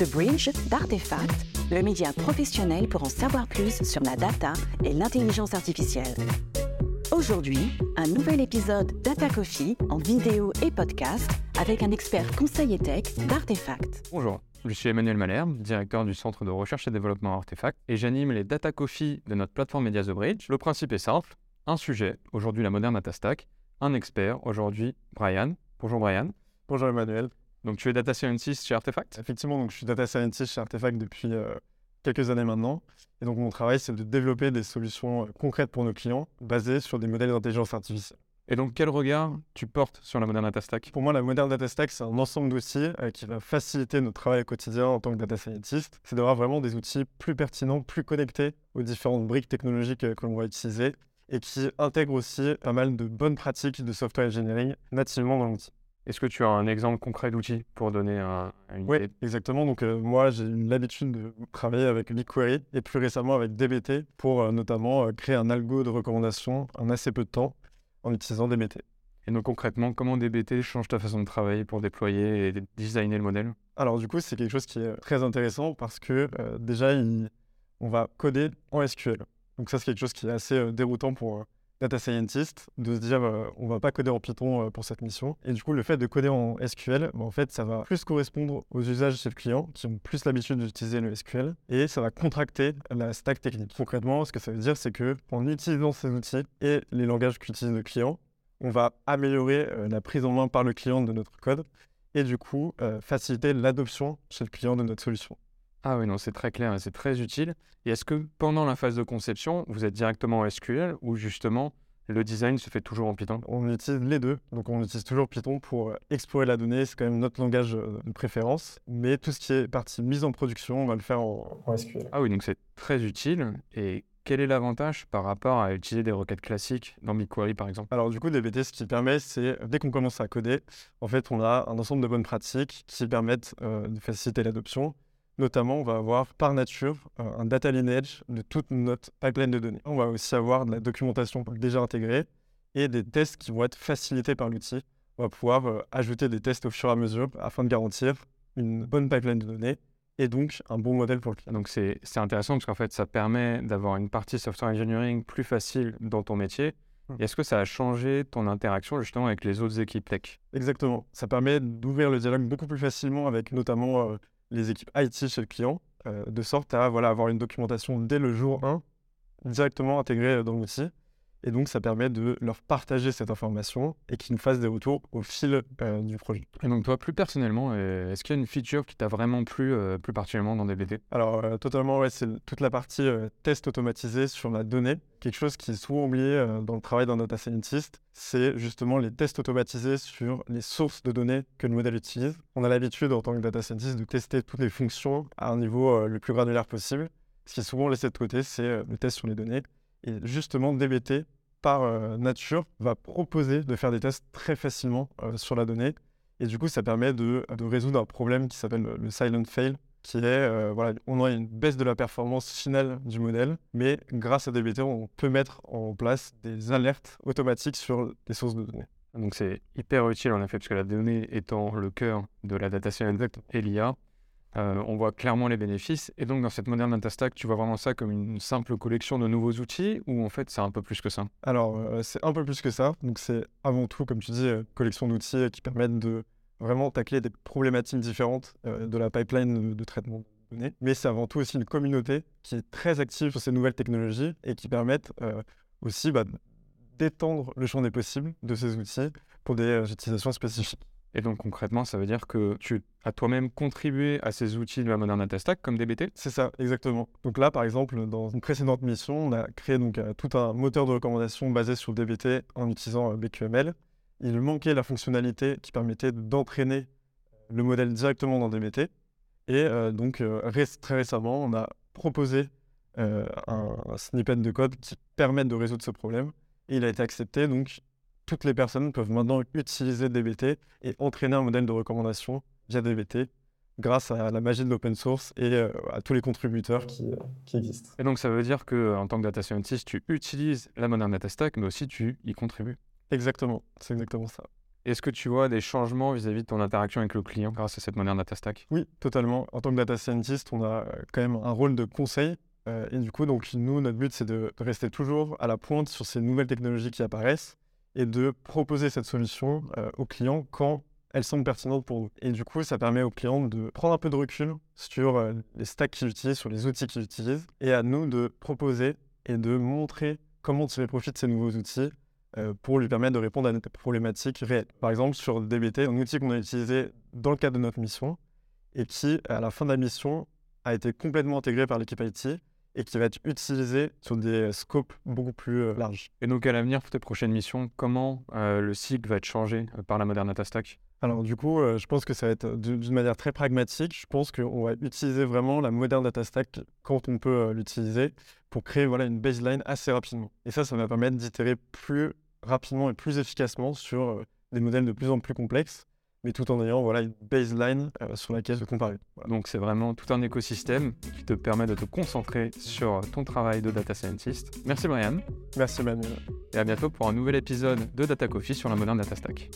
The Bridge d'Artefact, le média professionnel pour en savoir plus sur la data et l'intelligence artificielle. Aujourd'hui, un nouvel épisode Data Coffee en vidéo et podcast avec un expert conseil et tech d'Artefact. Bonjour, je suis Emmanuel Malherbe, directeur du centre de recherche et développement Artefact, et j'anime les Data Coffee de notre plateforme Media The Bridge. Le principe est simple un sujet, aujourd'hui la moderne data stack, un expert, aujourd'hui Brian. Bonjour Brian. Bonjour Emmanuel. Donc tu es data scientist chez Artefact? Effectivement, donc je suis data scientist chez Artefact depuis euh, quelques années maintenant. Et donc mon travail, c'est de développer des solutions euh, concrètes pour nos clients basées sur des modèles d'intelligence artificielle. Et donc quel regard tu portes sur la moderne data stack? Pour moi, la moderne data stack, c'est un ensemble d'outils euh, qui va faciliter notre travail quotidien en tant que data scientist. C'est d'avoir vraiment des outils plus pertinents, plus connectés aux différentes briques technologiques que l'on va utiliser et qui intègrent aussi pas mal de bonnes pratiques de software engineering nativement dans l'outil. Est-ce que tu as un exemple concret d'outil pour donner un, une Oui, idée? exactement. Donc, euh, moi, j'ai l'habitude de travailler avec BigQuery et plus récemment avec DBT pour euh, notamment euh, créer un algo de recommandation en assez peu de temps en utilisant DBT. Et donc concrètement, comment DBT change ta façon de travailler pour déployer et designer le modèle? Alors, du coup, c'est quelque chose qui est très intéressant parce que déjà, il- on va coder en SQL. Donc, ça, c'est quelque chose qui est assez déroutant pour data scientist de se dire euh, on va pas coder en Python euh, pour cette mission. Et du coup, le fait de coder en SQL, bah, en fait, ça va plus correspondre aux usages chez le client qui ont plus l'habitude d'utiliser le SQL et ça va contracter la stack technique. Concrètement, ce que ça veut dire, c'est que en utilisant ces outils et les langages qu'utilise le client, on va améliorer euh, la prise en main par le client de notre code et du coup euh, faciliter l'adoption chez le client de notre solution. Ah oui, non, c'est très clair et c'est très utile. Et est-ce que pendant la phase de conception, vous êtes directement en SQL ou justement le design se fait toujours en Python? On utilise les deux, donc on utilise toujours Python pour euh, explorer la donnée, c'est quand même notre langage euh, de préférence, mais tout ce qui est partie mise en production, on va le faire en, en SQL. Ah oui, donc c'est très utile. Et quel est l'avantage par rapport à utiliser des requêtes classiques dans BigQuery par exemple? Alors du coup, DBT, ce qui permet, c'est dès qu'on commence à coder, en fait, on a un ensemble de bonnes pratiques qui permettent euh, de faciliter l'adoption. Notamment, on va avoir par nature euh, un data lineage de toute notre pipeline de données. On va aussi avoir de la documentation déjà intégrée et des tests qui vont être facilités par l'outil. On va pouvoir euh, ajouter des tests au fur et à mesure afin de garantir une bonne pipeline de données et donc un bon modèle pour le client. Donc c'est intéressant parce qu'en fait ça permet d'avoir une partie software engineering plus facile dans ton métier. Et Est-ce que ça a changé ton interaction justement avec les autres équipes tech? Exactement. Ça permet d'ouvrir le dialogue beaucoup plus facilement avec notamment euh, les équipes IT chez le client, euh, de sorte à voilà, avoir une documentation dès le jour 1 directement intégrée euh, dans l'outil. Et donc, ça permet de leur partager cette information et qu'ils nous fassent des retours au fil euh, du projet. Et donc toi plus personnellement, euh, est-ce qu'il y a une feature qui t'a vraiment plu euh, plus particulièrement dans DBT Alors, totalement, ouais, c'est toute la partie test automatisé sur la donnée. Quelque chose qui est souvent oublié dans le travail d'un data scientist, c'est justement les tests automatisés sur les sources de données que le modèle utilise. On a l'habitude, en tant que data scientist, de tester toutes les fonctions à un niveau le plus granulaire possible. Ce qui est souvent laissé de côté, c'est le test sur les données. Et justement, DBT, par euh, nature, va proposer de faire des tests très facilement euh, sur la donnée. Et du coup, ça permet de, résoudre un problème qui s'appelle le- le silent fail, qui est, euh, voilà, on a une baisse de la performance finale du modèle, mais grâce à DBT, on peut mettre en place des alertes automatiques sur des sources de données. Donc c'est hyper utile en effet parce que la donnée étant le cœur de la data science et l'IA, euh, on voit clairement les bénéfices. Et donc dans cette moderne data tu vois vraiment ça comme une simple collection de nouveaux outils ou en fait c'est un peu plus que ça? Alors, euh, c'est un peu plus que ça. Donc, c'est avant tout, comme tu dis, euh, collection d'outils qui permettent de vraiment tacler des problématiques différentes de la pipeline de, traitement de données. Mais c'est avant tout aussi une communauté qui est très active sur ces nouvelles technologies et qui permettent aussi bah, d'étendre le champ des possibles de ces outils pour des utilisations spécifiques. Et donc concrètement, ça veut dire que tu as toi-même contribué à ces outils de la moderne data stack comme DBT C'est ça, exactement. Donc là, par exemple, dans une précédente mission, on a créé donc euh, tout un moteur de recommandation basé sur DBT en utilisant euh, BQML. Il manquait la fonctionnalité qui permettait d'entraîner le modèle directement dans DBT. Et euh, donc, euh, très récemment, on a proposé euh, un, snippet de code qui permet de résoudre ce problème. Et il a été accepté. Donc, toutes les personnes peuvent maintenant utiliser DBT et entraîner un modèle de recommandation via DBT grâce à la magie de l'open source et euh, à tous les contributeurs qui, euh, qui existent. Et donc ça veut dire que en tant que data scientist, tu utilises la moderne data stack, mais aussi tu y contribues. Exactement, c'est exactement ça. Est-ce que tu vois des changements vis-à-vis de ton interaction avec le client grâce à cette moderne data stack? Oui, totalement. En tant que data scientist, on a euh, quand même un rôle de conseil. euh, et du coup, donc, nous, notre but, c'est de de rester toujours à la pointe sur ces nouvelles technologies qui apparaissent et de proposer cette solution euh, aux clients quand elles semblent pertinentes pour nous. Et du coup, ça permet aux clients de prendre un peu de recul sur euh, les stacks qu'ils utilisent, sur les outils qu'ils utilisent, et à nous de proposer et de montrer comment tirer profit de ces nouveaux outils euh, pour lui permettre de répondre à des problématiques réelles. Par exemple, sur DBT, un outil qu'on a utilisé dans le cadre de notre mission et qui, à la fin de la mission, a été complètement intégré par l'équipe IT et qui va être utilisé sur des scopes beaucoup plus euh, larges. Et donc à l'avenir, pour tes prochaines missions, comment euh, le cycle va être changé euh, par la moderne data stack? Alors du coup, euh, je pense que ça va être d'une d'une manière très pragmatique. Je pense qu'on va utiliser vraiment la moderne data stack quand on peut euh, l'utiliser pour créer voilà, une baseline assez rapidement. Et ça, ça va permettre d'itérer plus rapidement et plus efficacement sur euh, des modèles de plus en plus complexes, mais tout en ayant voilà, une baseline euh, sur laquelle se comparer. Voilà. Donc c'est vraiment tout un écosystème qui te permet de te concentrer sur ton travail de data scientist. Merci Brian, Merci Manuel. et à bientôt pour un nouvel épisode de Data Coffee sur la moderne data stack.